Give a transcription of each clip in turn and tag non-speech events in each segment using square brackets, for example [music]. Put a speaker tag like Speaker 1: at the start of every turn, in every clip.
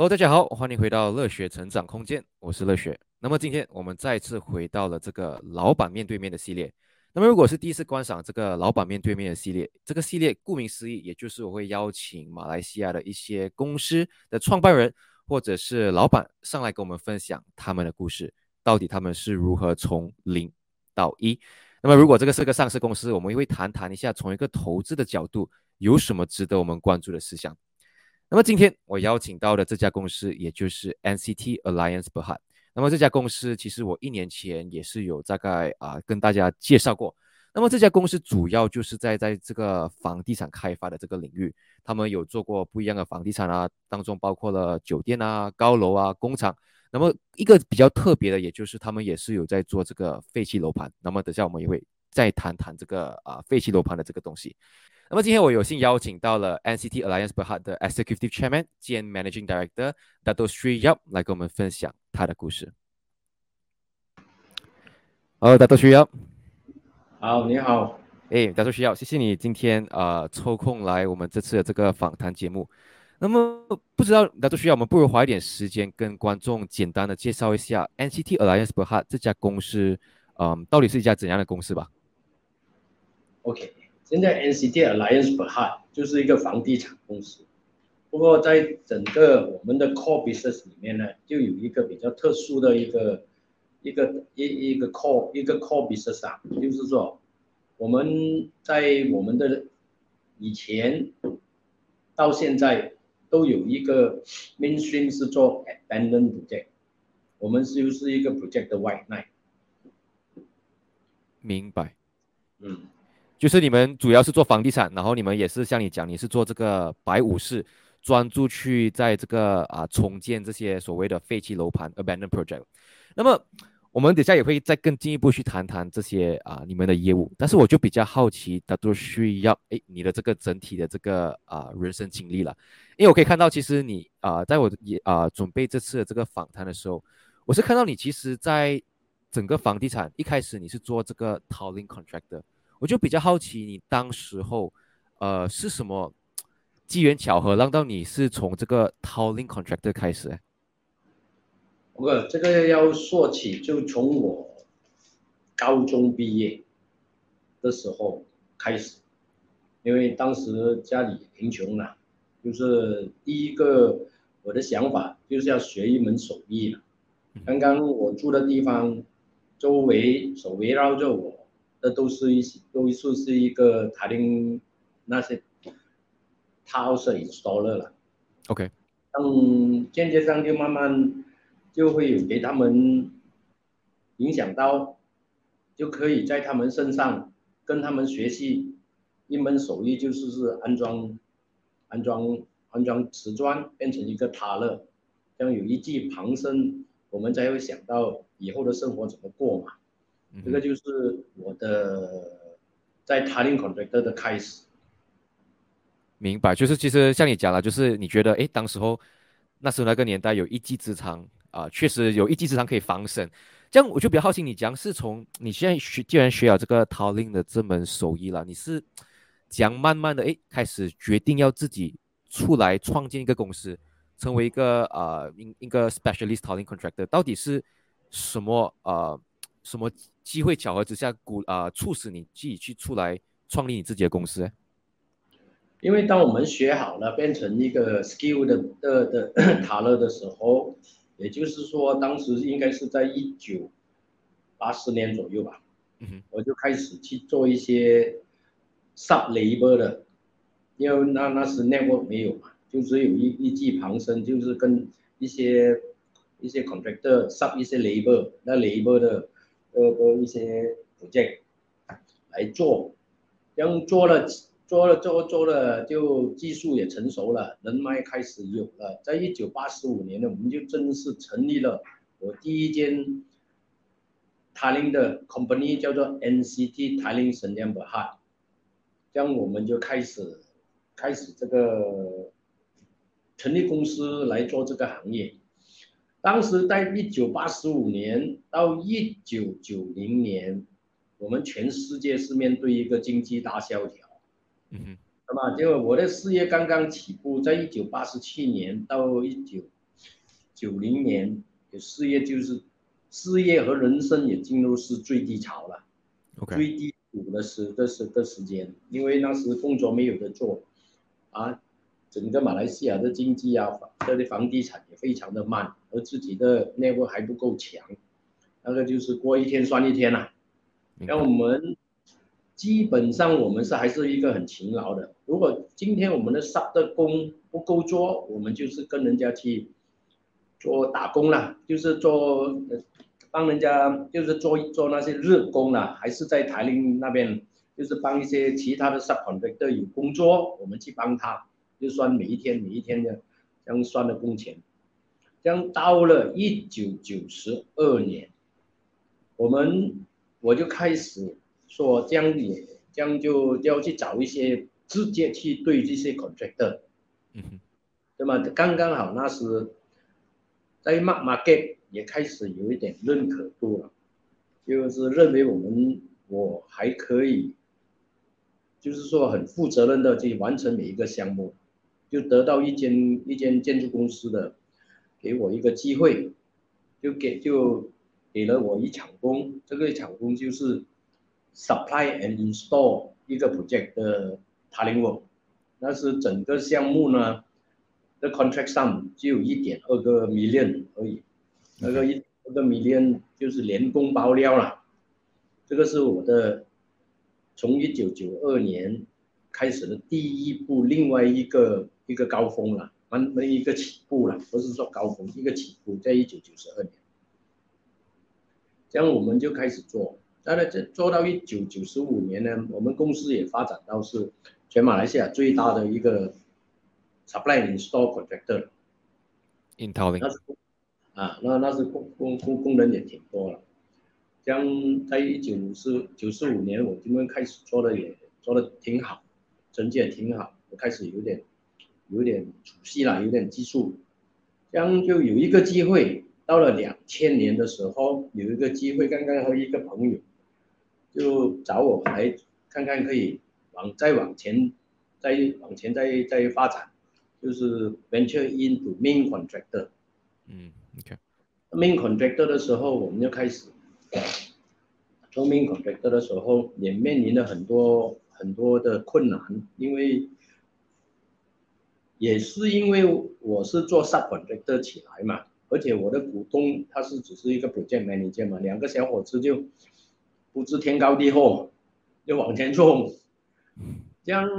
Speaker 1: Hello，大家好，欢迎回到乐学成长空间，我是乐学。那么今天我们再次回到了这个老板面对面的系列。那么如果是第一次观赏这个老板面对面的系列，这个系列顾名思义，也就是我会邀请马来西亚的一些公司的创办人或者是老板上来跟我们分享他们的故事，到底他们是如何从零到一。那么如果这个是个上市公司，我们也会谈谈一下从一个投资的角度有什么值得我们关注的事项。那么今天我邀请到的这家公司，也就是 NCT Alliance Berhad。那么这家公司其实我一年前也是有大概啊跟大家介绍过。那么这家公司主要就是在在这个房地产开发的这个领域，他们有做过不一样的房地产啊，当中包括了酒店啊、高楼啊、工厂。那么一个比较特别的，也就是他们也是有在做这个废弃楼盘。那么等下我们也会再谈谈这个啊废弃楼盘的这个东西。那么今天我有幸邀请到了 NCT Alliance Berhad 的 Executive Chairman 兼 Managing Director Dato Sri Yap 来跟我们分享他的故事。Hello Dato Sri Yap。
Speaker 2: 好，你好。
Speaker 1: 哎，Dato Sri Yap，谢谢你今天啊抽空来我们这次的这个访谈节目。那么不知道 Dato Sri Yap，我们不如花一点时间跟观众简单的介绍一下 NCT Alliance Berhad 这家公司，嗯，到底是一家怎样的公司吧
Speaker 2: ？OK。现在 NCT Alliance Berhad 就是一个房地产公司，不过在整个我们的 core business 里面呢，就有一个比较特殊的一个一个一一个 core 一个 core business 啊，就是说我们在我们的以前到现在都有一个 mainstream 是做 abandoned project，我们是又是一个 project 的 white line。
Speaker 1: 明白，嗯。就是你们主要是做房地产，然后你们也是像你讲，你是做这个白武士，专注去在这个啊重建这些所谓的废弃楼盘 （abandoned project）。那么我们等下也会再更进一步去谈谈这些啊你们的业务。但是我就比较好奇，大都需要哎你的这个整体的这个啊人生经历了，因为我可以看到，其实你啊在我也啊准备这次的这个访谈的时候，我是看到你其实在整个房地产一开始你是做这个 towing contractor。我就比较好奇，你当时候，呃，是什么机缘巧合让到你是从这个 towing contractor 开始？
Speaker 2: 不过这个要说起，就从我高中毕业的时候开始，因为当时家里贫穷了，就是第一个我的想法就是要学一门手艺了。刚刚我住的地方周围所围绕着我。这都是一些，都是是一个塔林那些 house installer 了。
Speaker 1: OK，
Speaker 2: 嗯，间接上就慢慢就会有给他们影响到，就可以在他们身上跟他们学习一门手艺，就是是安装安装安装瓷砖变成一个塔勒，这样有一技傍身，我们才会想到以后的生活怎么过嘛。这个就是我的在 Tiling Contractor 的开始。
Speaker 1: 明白，就是其实像你讲了，就是你觉得，哎，当时候那时候那个年代有一技之长啊，确实有一技之长可以防身。这样我就比较好奇，你讲是从你现在学，既然学了这个 Tiling 的这门手艺了，你是讲慢慢的哎开始决定要自己出来创建一个公司，成为一个呃一一个 Specialist Tiling Contractor，到底是什么呃？什么机会巧合之下，鼓啊促使你自己去出来创立你自己的公司？
Speaker 2: 因为当我们学好了变成一个 skill 的的的 [coughs] 塔勒的时候，也就是说当时应该是在一九八四年左右吧，我就开始去做一些 sub labor 的，因为那那时 network 没有嘛，就只有一一技旁身，就是跟一些一些 contractor sub 一些 labor，那 labor 的。呃的一些组件来做，这样做了做了做做了，就技术也成熟了，人脉开始有了。在一九八十五年呢，我们就正式成立了我第一间塔林的 company，叫做 NCT 塔林神联 Berhad，这样我们就开始开始这个成立公司来做这个行业。当时在一九八十五年到一九九零年，我们全世界是面对一个经济大萧条，嗯哼，那么就我的事业刚刚起步，在一九八十七年到一九九零年的事业就是事业和人生也进入是最低潮了。
Speaker 1: OK，
Speaker 2: 最低谷的时的时的时间，因为那时工作没有的做，啊，整个马来西亚的经济啊，这里房地产也非常的慢，而自己的 network 还不够强，那个就是过一天算一天呐、
Speaker 1: 明白
Speaker 2: 像我们基本上我们是还是一个很勤劳的。如果今天我们的上的工不够做，我们就是跟人家去做打工啦，就是做呃帮人家就是做做那些日工啦，还是在台林那边，就是帮一些其他的 subcontractor 有工作，我们去帮他，就算每一天每一天的这样算的工钱。这样到了一九九十二年，我们我就开始说这样也这样就就要去找一些直接去对这些 contractor，
Speaker 1: 嗯哼，
Speaker 2: 对吗？刚刚好那时在 mark market 也开始有一点认可度了，就是认为我们我还可以，就是说很负责任的去完成每一个项目，就得到一间一间建筑公司的给我一个机会，就给就给了我一场工，这个场工就是 supply and install 一个 project 的 tiling work，那是整个项目呢的 contract sum 只有一点二个 million 而已，那个一二个 million 就是连工包料了，这个是我的从一九九二年开始的第一步，另外一个一个高峰了，完那一个起步了，不是说高峰，一个起步，在一九九十二年，这样我们就开始做，当然这做到一九九十五年呢，我们公司也发展到是全马来西亚最大的一个 supply and install
Speaker 1: contractor，in t a l i n
Speaker 2: 那是啊，那那是工工工工人也挺多了。这样在一九四九四五年，我这边开始做的也做的挺好，成绩也挺好，我开始有点有点熟悉了，有点技术，这样就有一个机会，到了两千年的时候，有一个机会，刚刚和一个朋友就找我来看看可以往再往前，再往前再再发展，就是 venture into main contractor。
Speaker 1: 嗯
Speaker 2: ，OK，main contractor 的时候，我们就开始做 main contractor 的时候，也面临了很多很多的困难，因为也是因为我是做 subcontractor 起来嘛，而且我的股东他是只是一个 project manager 嘛，两个小伙子就不知天高地厚，就往前冲，这样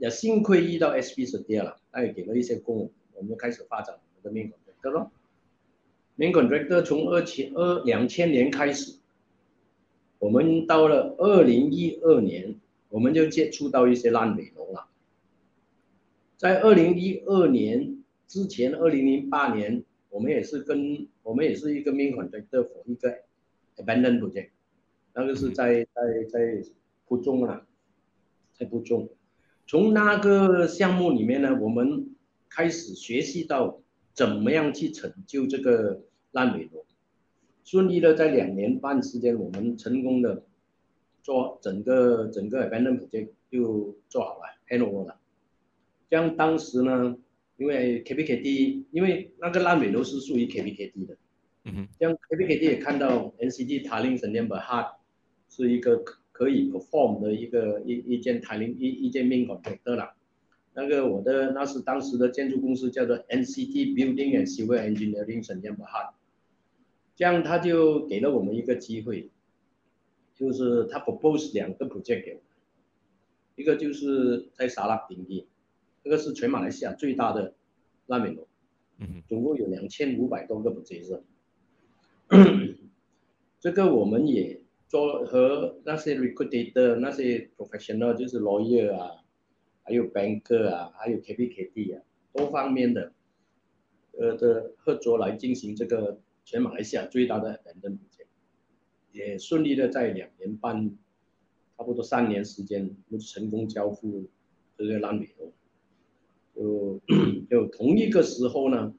Speaker 2: 也幸亏遇到 SB 是跌了，他也给了一些工，我们就开始发展我们的 main contractor 咯。main contractor 从二千二两千年开始，我们到了二零一二年，我们就接触到一些烂尾楼了。在二零一二年之前，二零零八年，我们也是跟我们也是一个 main contractor for 一个 abandoned project，那个是在在在不中了，在不中。从那个项目里面呢，我们开始学习到怎么样去成就这个烂尾楼，顺利的在两年半时间，我们成功的做整个整个 abandoned project 就做好了 handover 了。这样当时呢，因为 KPKD，因为那个烂尾楼是属于 KPKD 的，
Speaker 1: 嗯哼，
Speaker 2: 这样 KPKD 也看到 NCT Tiling s e n d a m b e r Hard 是一个可可以 perform 的一个一一件 tiling 一一件 main contractor 啦。那个我的那是当时的建筑公司叫做 NCT Building and Civil Engineering s e n d a m b e r h a t 这样他就给了我们一个机会，就是他 propose 两个 project 给我们，一个就是在沙拉顶地，这个是全马来西亚最大的烂尾楼。
Speaker 1: 嗯，
Speaker 2: 总共有两千五百多个 position。[coughs] 这个我们也做和那些 recruiter 那些 professional，就是 lawyer 啊，还有 banker 啊，还有 KPKD 啊，多方面的呃的合作来进行这个全马来西亚最大的 abandoned project，也顺利的在两年半，差不多三年时间，就成功交付这个烂尾楼。就 [clears throat] 就同一个时候呢，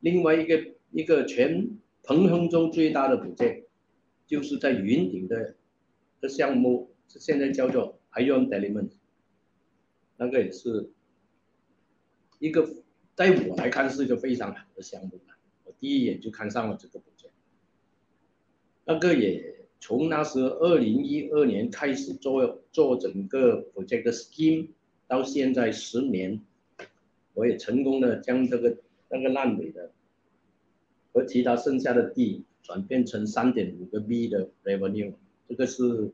Speaker 2: 另外一个一个全彭亨州最大的 project，就是在云顶的的项目，是现在叫做 Ion Element，那个也是一个在我来看是一个非常好的项目我第一眼就看上了这个 project。那个也从那时二零一二年开始做做整个补建的 scheme，到现在十年，我也成功的将这个那个烂尾的和其他剩下的地转变成三点五个 B 的 revenue，这个是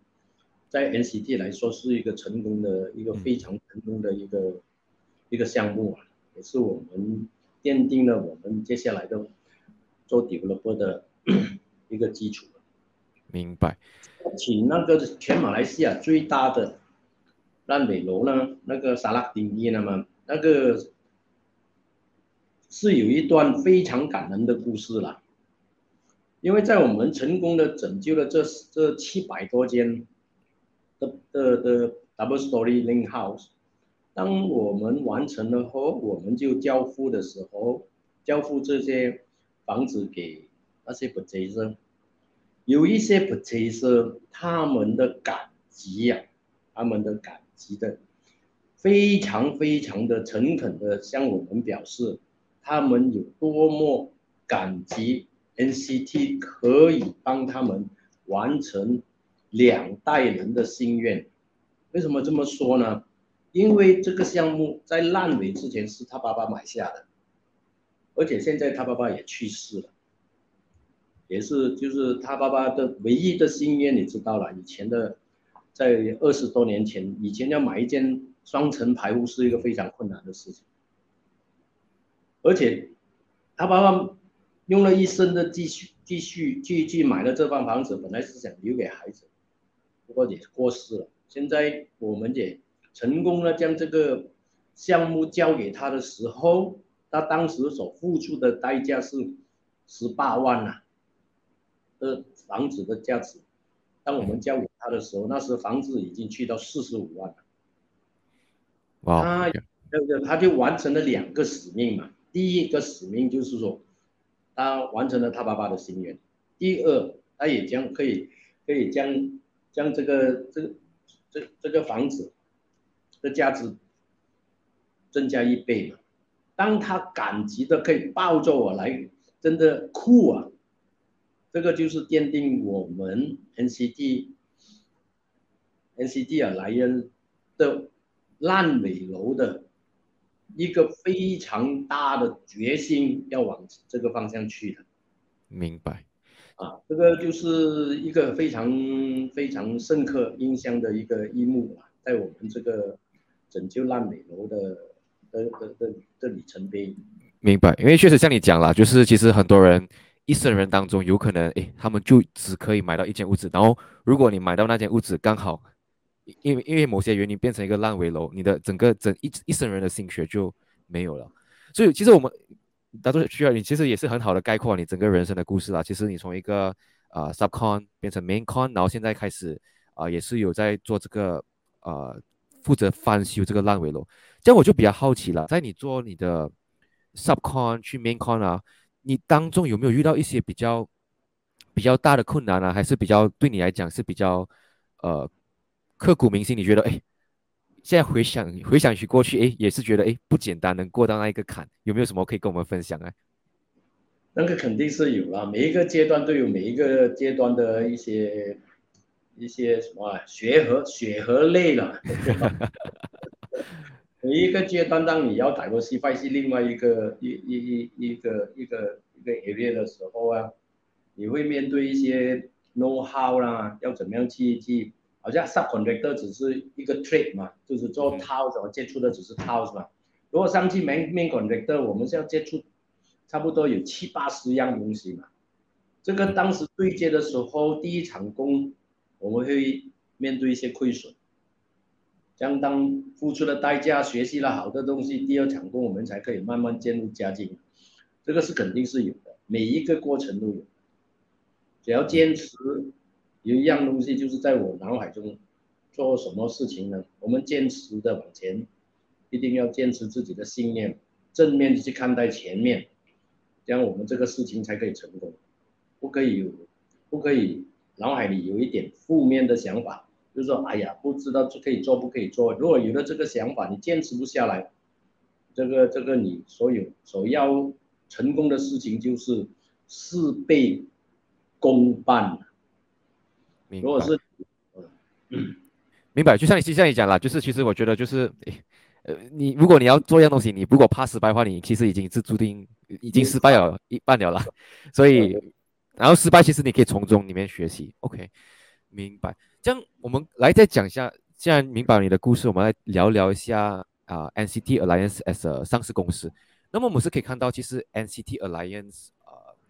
Speaker 2: 在 NCT 来说是一个成功的一个非常成功的一个一个项目啊，也是我们奠定了我们接下来的做 developer 的 [coughs] 一个基础。
Speaker 1: 明白。
Speaker 2: 请那个全马来西亚最大的烂尾楼呢，那个沙拉丁伊那么那个是有一段非常感人的故事了。因为在我们成功的拯救了这这七百多间的的的 double story link house，当我们完成了后，我们就交付的时候，交付这些房子给那些 purchaser，有一些 purchaser 他们的感激呀，他们的感激的非常非常的诚恳的向我们表示，他们有多么感激。NCT 可以帮他们完成两代人的心愿，为什么这么说呢？因为这个项目在烂尾之前是他爸爸买下的，而且现在他爸爸也去世了，也是就是他爸爸的唯一的心愿，你知道了，以前的在二十多年前，以前要买一间双层排屋是一个非常困难的事情，而且他爸爸。用了一生的积蓄，积蓄去去买了这套房子，本来是想留给孩子，不过也过世了。现在我们也成功了，将这个项目交给他的时候，他当时所付出的代价是十八万呐，的房子的价值。当我们交给他的时候，那时房子已经去到四十五万了。
Speaker 1: 哇！他
Speaker 2: 这个他就完成了两个使命嘛。第一个使命就是说。他完成了他爸爸的心愿。第二，他也将可以可以将将这个这个这这个房子的价值增加一倍嘛。当他感激的可以抱着我来，真的酷啊！这个就是奠定我们 NCT NCT 啊莱恩的烂尾楼的。一个非常大的决心要往这个方向去的，
Speaker 1: 明白，
Speaker 2: 啊，这个就是一个非常非常深刻印象的一个一幕啊，在我们这个拯救烂尾楼的的的的的里程碑。
Speaker 1: 明白，因为确实像你讲了，就是其实很多人一生人当中有可能，哎，他们就只可以买到一间屋子，然后如果你买到那间屋子刚好。因为因为某些原因变成一个烂尾楼，你的整个整一一生人的心血就没有了。所以其实我们大多需要你，其实也是很好的概括你整个人生的故事啦。其实你从一个啊 subcon 变成 maincon，然后现在开始啊也是有在做这个呃负责翻修这个烂尾楼。这样我就比较好奇了，在你做你的 subcon 去 maincon 啊，你当中有没有遇到一些比较比较大的困难啊？还是比较对你来讲是比较呃？刻骨铭心，你觉得哎，现在回想回想起过去，哎，也是觉得哎不简单，能过到那一个坎，有没有什么可以跟我们分享啊？
Speaker 2: 那个肯定是有了，每一个阶段都有每一个阶段的一些一些什么啊血和血和泪了。[laughs] 每一个阶段，当你要打过西派是另外一个一一一一个一个一个 area 的时候啊，你会面对一些 know how 啦，要怎么样去去。好像 subcontractor 只是一个 trade 嘛，就是做 tiles 我接触的只是 tiles 嘛。如果上去 main main contractor，我们是要接触差不多有七八十样东西嘛。这个当时对接的时候，第一场工我们会面对一些亏损，相当付出的代价，学习了好多东西，第二场工我们才可以慢慢渐入佳境。这个是肯定是有的，每一个过程都有，只要坚持。有一样东西就是在我脑海中，做什么事情呢？我们坚持的往前，一定要坚持自己的信念，正面去看待前面，这样我们这个事情才可以成功。不可以有，不可以脑海里有一点负面的想法，就是说，哎呀，不知道可以做不可以做。如果有了这个想法，你坚持不下来，这个这个你所有所要成功的事情就是事倍功半。
Speaker 1: 明
Speaker 2: 如果是
Speaker 1: 明白，就像你就像你讲了，就是其实我觉得就是，呃，你如果你要做一样东西，你如果怕失败的话，你其实已经是注定已经失败了一半了啦。所以，然后失败其实你可以从中里面学习。OK，明白。这样我们来再讲一下，既然明白你的故事，我们来聊聊一下啊、NCT Alliance as a 上市公司。那么我们是可以看到，其实 NCT Alliance 呃，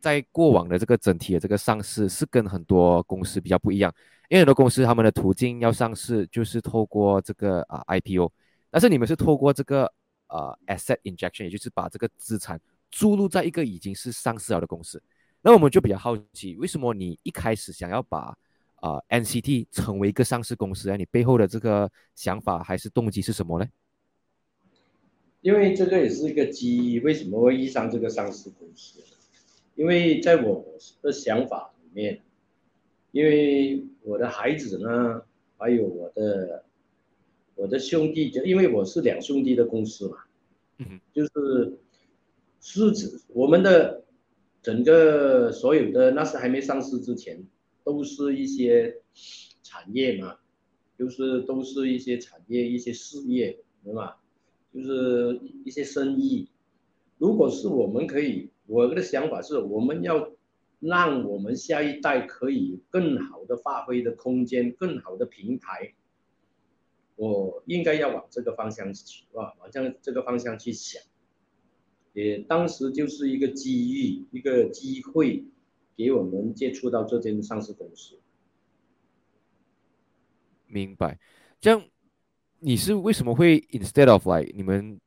Speaker 1: 在过往的这个整体的这个上市是跟很多公司比较不一样。因为很多公司他们的途径要上市就是透过这个啊、IPO，但是你们是透过这个呃 asset injection，也就是把这个资产注入在一个已经是上市了的公司。那我们就比较好奇，为什么你一开始想要把啊、NCT 成为一个上市公司啊？你背后的这个想法还是动机是什么呢？
Speaker 2: 因为这个也是一个机遇，为什么会遇上这个上市公司？因为在我的想法里面，因为我的孩子呢，还有我的我的兄弟，就因为我是两兄弟的公司嘛，
Speaker 1: 嗯
Speaker 2: 就是是指我们的整个所有的那是还没上市之前，都是一些产业嘛，就是都是一些产业、一些事业，对吧？就是一些生意。如果是我们可以，我的想法是，我们要让我们下一代可以更好的发挥的空间，更好的平台。我应该要往这个方向去，啊，往这样这个方向去想。也当时就是一个机遇，一个机会，给我们接触到这间上市公司。
Speaker 1: 明白。这样你是为什么会 instead of like 你们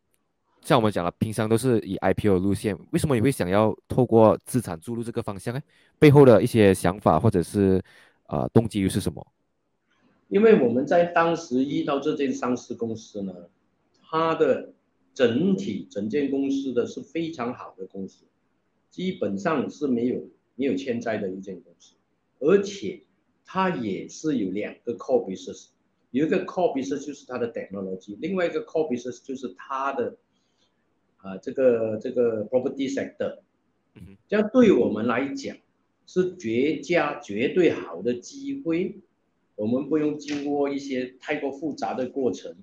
Speaker 1: 像我们讲了，平常都是以 IPO 路线，为什么你会想要透过资产注入这个方向呢？背后的一些想法或者是呃动机又是什么？
Speaker 2: 因为我们在当时遇到这间上市公司呢，它的整体整间公司的是非常好的公司，基本上是没有没有欠债的一间公司，而且它也是有两个 core business，有一个 core business 就是它的 technology，另外一个 core business 就是它的啊、这个这个 property sector，
Speaker 1: 嗯
Speaker 2: 这样对我们来讲是绝佳绝对好的机会。我们不用经过一些太过复杂的过程，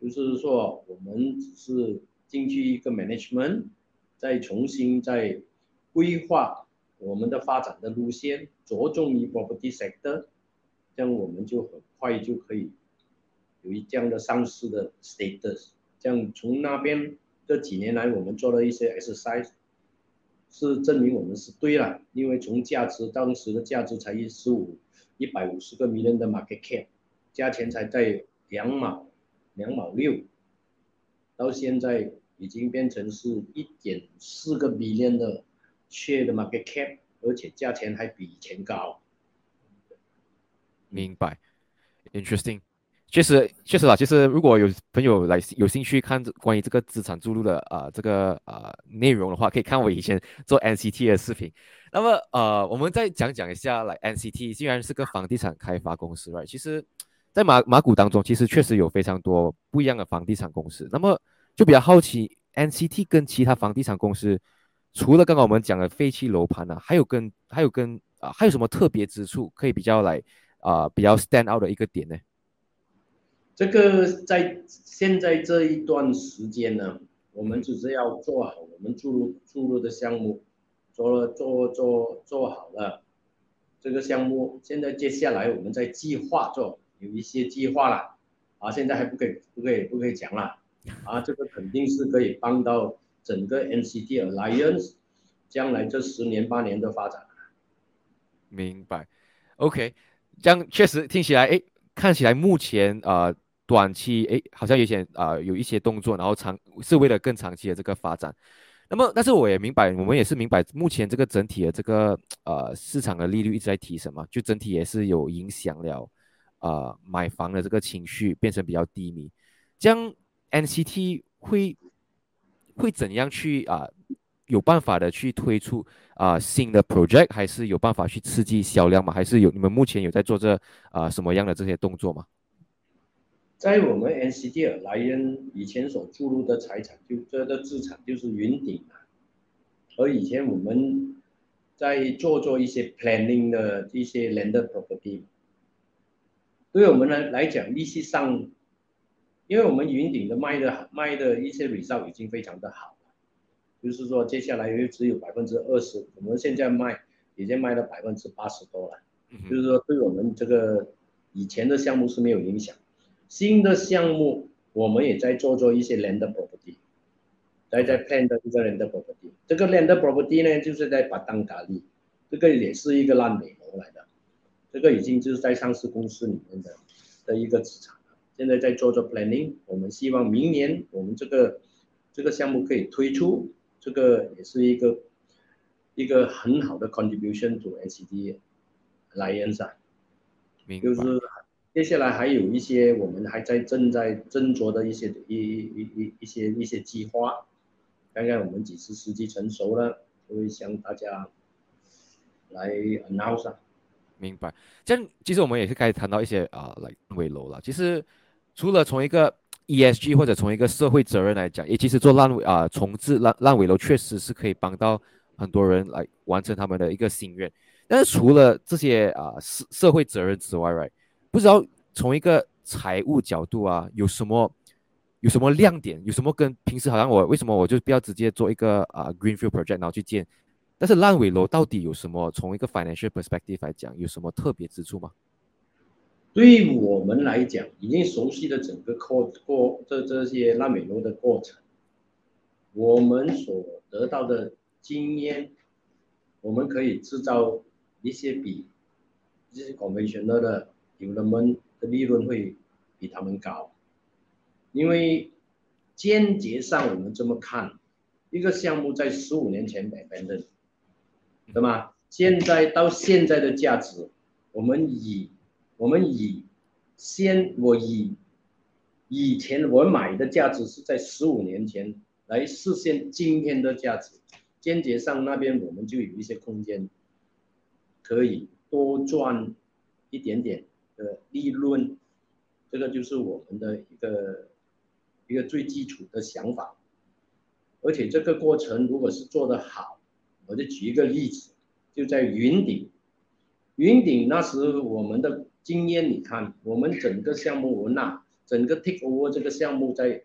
Speaker 2: 就是说我们只是进去一个 management，再重新再规划我们的发展的路线，着重于 property sector，这样我们就很快就可以有一这样的上市的 status。这样从那边这几年来我们做了一些 exercise，是证明我们是对了，因为从价值当时的价值才一十五。一百五十个 million 的 market cap，价钱才在两毛两毛六，到现在已经变成是一点四个 million 的 share 的 market cap，而且价钱还比以前高。
Speaker 1: 明白，interesting。确实，确实啦。其实，如果有朋友来有兴趣看关于这个资产注入的啊、这个啊、内容的话，可以看我以前做 NCT 的视频。那么呃，我们再讲讲一下，来 NCT 既然是个房地产开发公司，right？其实，在马马股当中，其实确实有非常多不一样的房地产公司。那么就比较好奇，NCT 跟其他房地产公司，除了刚刚我们讲的废弃楼盘啊，还有跟还有跟啊、还有什么特别之处，可以比较来啊、比较 stand out 的一个点呢？
Speaker 2: 这个在现在这一段时间呢，我们只是要做好我们注入注入的项目，做了做做做好了这个项目，现在接下来我们在计划做，有一些计划了，啊，现在还不可以不可以不可以讲了，啊，这个肯定是可以帮到整个 NCT Alliance 将来这十年八年的发展。
Speaker 1: 明白，OK，这样确实听起来，哎，看起来目前呃短期，哎，好像有些啊、有一些动作，然后长是为了更长期的这个发展。那么，但是我也明白，我们也是明白，目前这个整体的这个呃市场的利率一直在提升嘛，就整体也是有影响了，呃买房的这个情绪变成比较低迷。这样 NCT 会会怎样去啊、有办法的去推出啊、新的 project，还是有办法去刺激销量吗？还是有你们目前有在做这啊、什么样的这些动作吗？
Speaker 2: 在我们 NCD 来源以前所注入的财产，就这个资产就是云顶啊，而以前我们在做做一些 planning 的一些 land property，对我们来来讲，利息上，因为我们云顶的卖的卖的一些 result 已经非常的好了，就是说接下来又只有百分之二十，我们现在卖已经卖了百分之八十多了，就是说对我们这个以前的项目是没有影响，新的项目我们也在做做一些 land property。在在 plan 的一个 land property，这个 land property 呢，就是在巴当咖喱，这个也是一个烂尾楼来的，这个已经就是在上市公司里面的的一个资产了。现在在做做 planning，我们希望明年我们这个这个项目可以推出，这个也是一个一个很好的 contribution to NCD 来源上，就是接下来还有一些我们还在正在斟酌的一些一一一一些一些计划。看看我们几次时机成熟了，就会向大家来 announce。
Speaker 1: 明白。这样其实我们也是开始谈到一些啊，来尾楼了。其实除了从一个 ESG 或者从一个社会责任来讲，也其实做烂尾啊重置烂烂尾楼确实是可以帮到很多人来完成他们的一个心愿。但是除了这些啊社社会责任之外，right？不知道从一个财务角度啊有什么？有什么亮点？有什么跟平时好像我为什么我就不要直接做一个啊 greenfield project 然后去建？但是烂尾楼到底有什么？从一个 financial perspective 来讲，有什么特别之处吗？
Speaker 2: 对于我们来讲，已经熟悉了整个过过这这些烂尾楼的过程，我们所得到的经验，我们可以制造一些比这些我们选择的有的们的利润会比他们高。因为间接上我们这么看，一个项目在十五年前买翻的，对吗？现在到现在的价值，我们以我们以先我以以前我买的价值是在十五年前来实现今天的价值，间接上那边我们就有一些空间，可以多赚一点点的利润，这个就是我们的一个。一个最基础的想法，而且这个过程如果是做得好，我就举一个例子，就在云顶，云顶那时我们的经验，你看我们整个项目文纳，整个 take over 这个项目在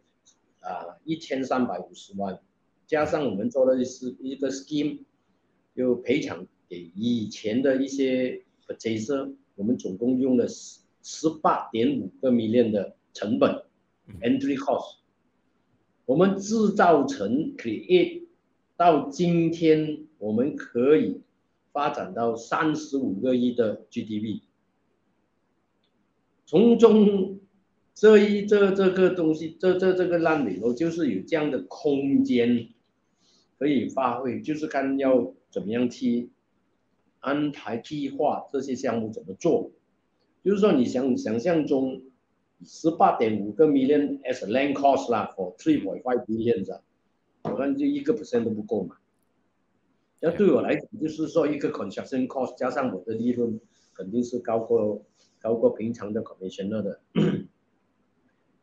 Speaker 2: 啊一千三百五十万，加上我们做的是一个 scheme，就赔偿给以前的一些 purchaser，我们总共用了十十八点五个 million 的成本。Entry cost，我们制造成 create 到今天，我们可以发展到三十五个亿的 GDP，从中这一这这个东西，这这这个烂尾楼就是有这样的空间可以发挥，就是看要怎么样去安排计划这些项目怎么做，就是说你想想象中。十八点五个 million as land cost 啦，for three point five billion 啊，我看就一个 percent 都不够嘛。那对我来讲，就是说一个 construction cost 加上我的利润，肯定是高过高过平常的 commission 的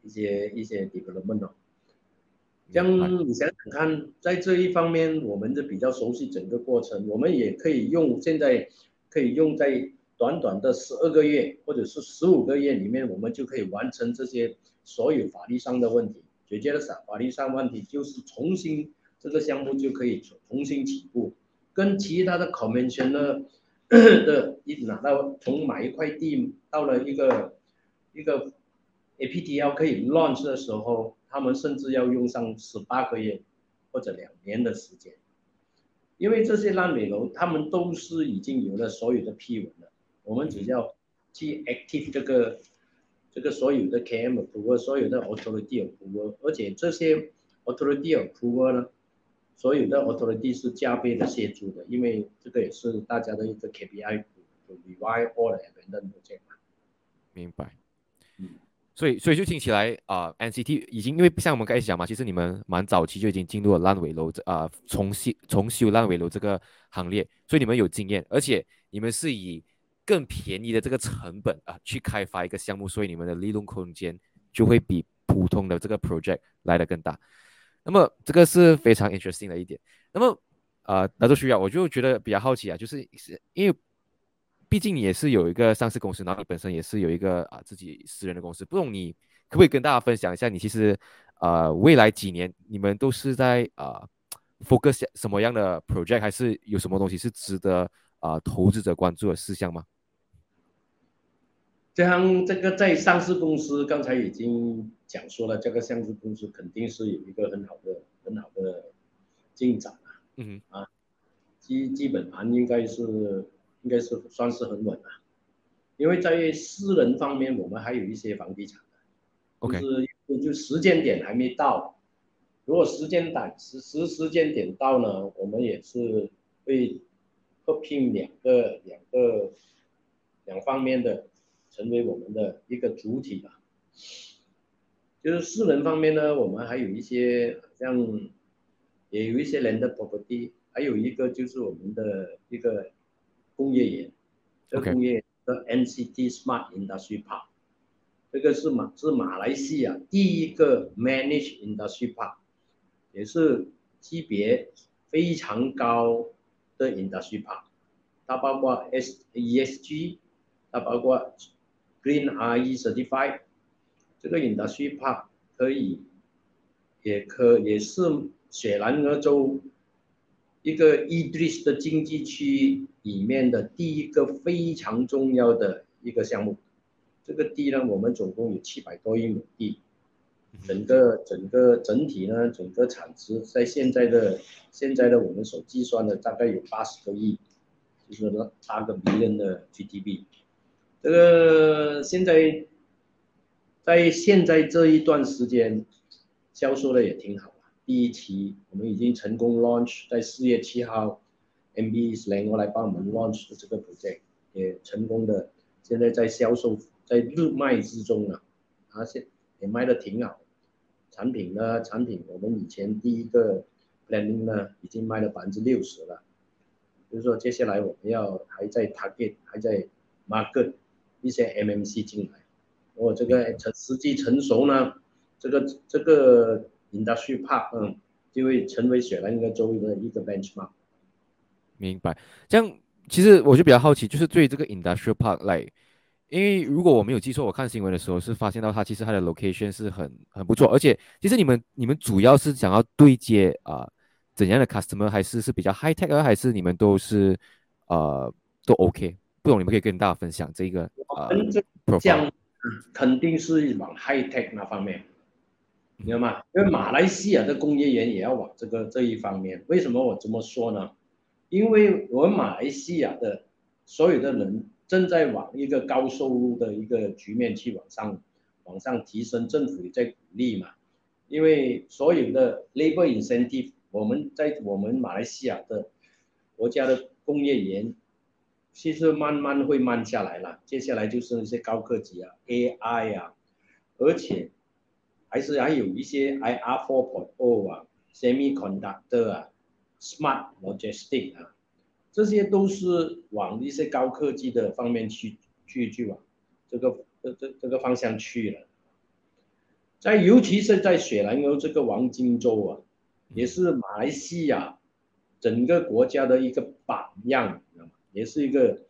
Speaker 2: 一些一些 development 哦。像你想想看，在这一方面，我们就比较熟悉整个过程，我们也可以用现在可以用在。短短的十二个月或者是十五个月里面，我们就可以完成这些所有法律上的问题，解决了啥？法律上问题就是重新这个项目就可以重新起步，跟其他的 convention 呢 [coughs] 的一拿到从买一块地到了一个一个 APTL 可以 launch 的时候，他们甚至要用上十八个月或者两年的时间，因为这些烂尾楼他们都是已经有了所有的批文了。我们只要去 active 这个这个所有的 KM approval，所有的 authority approval，而且这些 authority approval 呢，所有的 authority 是加倍的协助的，因为这个也是大家的一个 KPI，就 revise all the evidence 这样。
Speaker 1: 明白。所以所以就听起来啊，NCT 已经因为像我们开始讲嘛，其实你们蛮早期就已经进入了烂尾楼这啊重修重修烂尾楼这个行列，所以你们有经验，而且你们是以更便宜的这个成本啊，去开发一个项目，所以你们的利润空间就会比普通的这个 project 来的更大。那么这个是非常 interesting 的一点。那么啊，那都需要，我就觉得比较好奇啊，就是是因为毕竟你也是有一个上市公司，然后你本身也是有一个啊自己私人的公司，不懂你可不可以跟大家分享一下，你其实呃未来几年你们都是在啊 focus 什么样的 project，还是有什么东西是值得啊投资者关注的事项吗？
Speaker 2: 像这个在上市公司，刚才已经讲说了，这个上市公司肯定是有一个很好的、很好的进展啊。
Speaker 1: 嗯
Speaker 2: 哼，啊，基基本盘应该是应该是算是很稳啊。因为在私人方面，我们还有一些房地产
Speaker 1: ，OK，
Speaker 2: 就是就时间点还没到。如果时间点时时时间点到呢，我们也是会合并两个两个两方面的。成为我们的一个主体吧。就是私人方面呢，我们还有一些像，也有一些人的 property，还有一个就是我们的一个工业园，这个工业的 NCT Smart Industry Park，这个是马是马来西亚第一个 Managed Industry Park，也是级别非常高的 Industry Park，它包括 S ESG，它包括。Green RE Certified，这个 Industry Park 可以，也可也是雪兰莪州一个 Edris 的经济区里面的第一个非常重要的一个项目。这个地呢，我们总共有七百多亿亩地，整个整个整体呢，整个产值在现在的现在的我们所计算的大概有八十多亿，就是八个迷人的 GDP。这个现在在现在这一段时间销售的也挺好第一期我们已经成功 launch，在四月七号，MB 是来我来帮我们 launch 的这个 project 也成功的，现在在销售在热卖之中了，而且也卖的挺好。产品呢，产品我们以前第一个 planning 呢已经卖了百分之六十了，就是说接下来我们要还在 target 还在 market。一些 MMC 进来，如果这个成实际成熟呢，这个这个 industry park 嗯，就会成为雪兰莪州的一个 benchmark。
Speaker 1: 明白。这样其实我就比较好奇，就是对这个 industrial park 来，因为如果我没有记错，我看新闻的时候是发现到它其实它的 location 是很很不错，而且其实你们你们主要是想要对接啊怎样的 customer，还是是比较 high tech 啊，还是你们都是呃都 OK？不懂，你们可以跟大家分享这个呃，
Speaker 2: 这样肯定是往 high tech 那方面，明白吗？因为马来西亚的工业园也要往这个这一方面。为什么我这么说呢？因为我们马来西亚的所有的人正在往一个高收入的一个局面去往上往上提升，政府也在鼓励嘛。因为所有的 labor incentive，我们在我们马来西亚的国家的工业园。其实慢慢会慢下来了，接下来就是那些高科技啊，AI 啊，而且还是还有一些 IR four point o 啊，semiconductor 啊，smart logistic 啊，这些都是往一些高科技的方面去去去往这个这这这个方向去了。在尤其是在雪兰莪这个黄金州啊，也是马来西亚整个国家的一个榜样。也是一个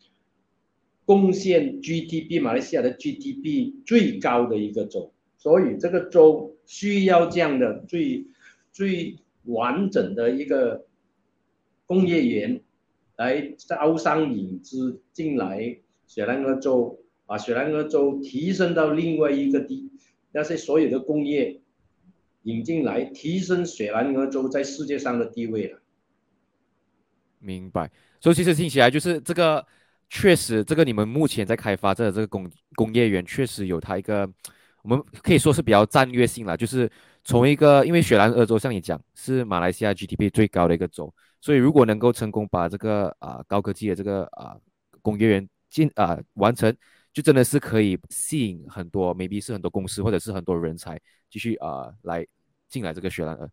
Speaker 2: 贡献 GDP 马来西亚的 GDP 最高的一个州，所以这个州需要这样的最最完整的一个工业园来招商引资进来雪兰莪州，把雪兰莪州提升到另外一个地，那些所有的工业引进来，提升雪兰莪州在世界上的地位了。
Speaker 1: 明白。所以其实听起来就是这个，确实这个你们目前在开发这这个工工业园，确实有它一个，我们可以说是比较战略性了。就是从一个，因为雪兰莪州像你讲是马来西亚 GDP 最高的一个州，所以如果能够成功把这个啊高科技的这个啊工业园进啊完成，就真的是可以吸引很多 maybe 是很多公司或者是很多人才继续啊来进来这个雪兰莪。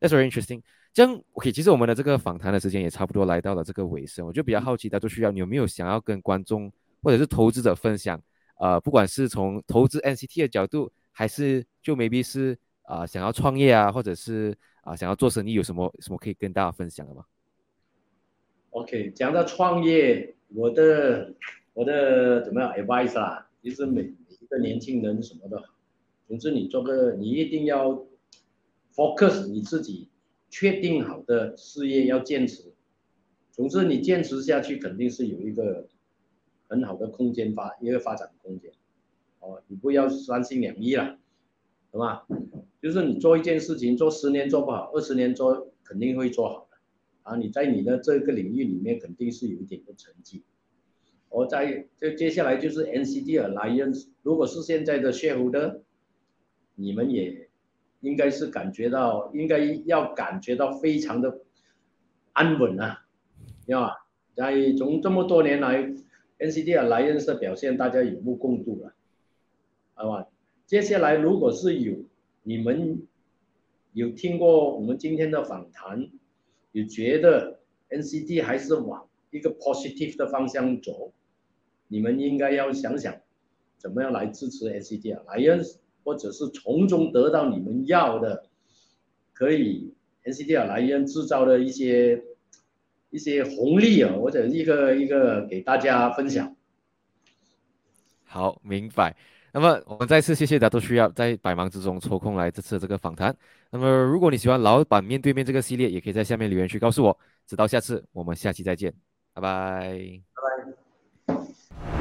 Speaker 1: That's very interesting. 这样 OK，其实我们的这个访谈的时间也差不多来到了这个尾声，我就比较好奇，大家需要你有没有想要跟观众或者是投资者分享？呃，不管是从投资 NCT 的角度，还是就 maybe 是啊想要创业啊，或者是啊想要做生意，有什么什么可以跟大家分享的吗
Speaker 2: ？OK，讲到创业，我的我的怎么样 advice 啦？其实每每一个年轻人什么的，总之你做个，你一定要 focus 你自己确定好的事业要坚持。总之你坚持下去，肯定是有一个很好的空间发一个发展空间。哦，你不要三心两意了，懂吗？就是你做一件事情，做十年做不好，二十年做肯定会做好的。啊，你在你的这个领域里面肯定是有一点的成绩。我在这接下来就是 NCD Alliance，如果是现在的雪湖的你们也应该是感觉到，应该要感觉到非常的安稳啊，要吧？在从这么多年来，NCD Alliance 的表现大家有目共睹了。好吧，接下来如果是有你们有听过我们今天的访谈，有觉得 NCD 还是往一个 positive 的方向走，你们应该要想想怎么样来支持 NCD 啊，来或者是从中得到你们要的，可以 NCD 啊来制造的一些一些红利啊，或者一个一个给大家分享。
Speaker 1: 好，明白。那么我们再次谢谢大家都需要在百忙之中抽空来这次这个访谈。那么如果你喜欢老板面对面这个系列，也可以在下面留言区告诉我。直到下次，我们下期再见，拜拜。
Speaker 2: 拜拜。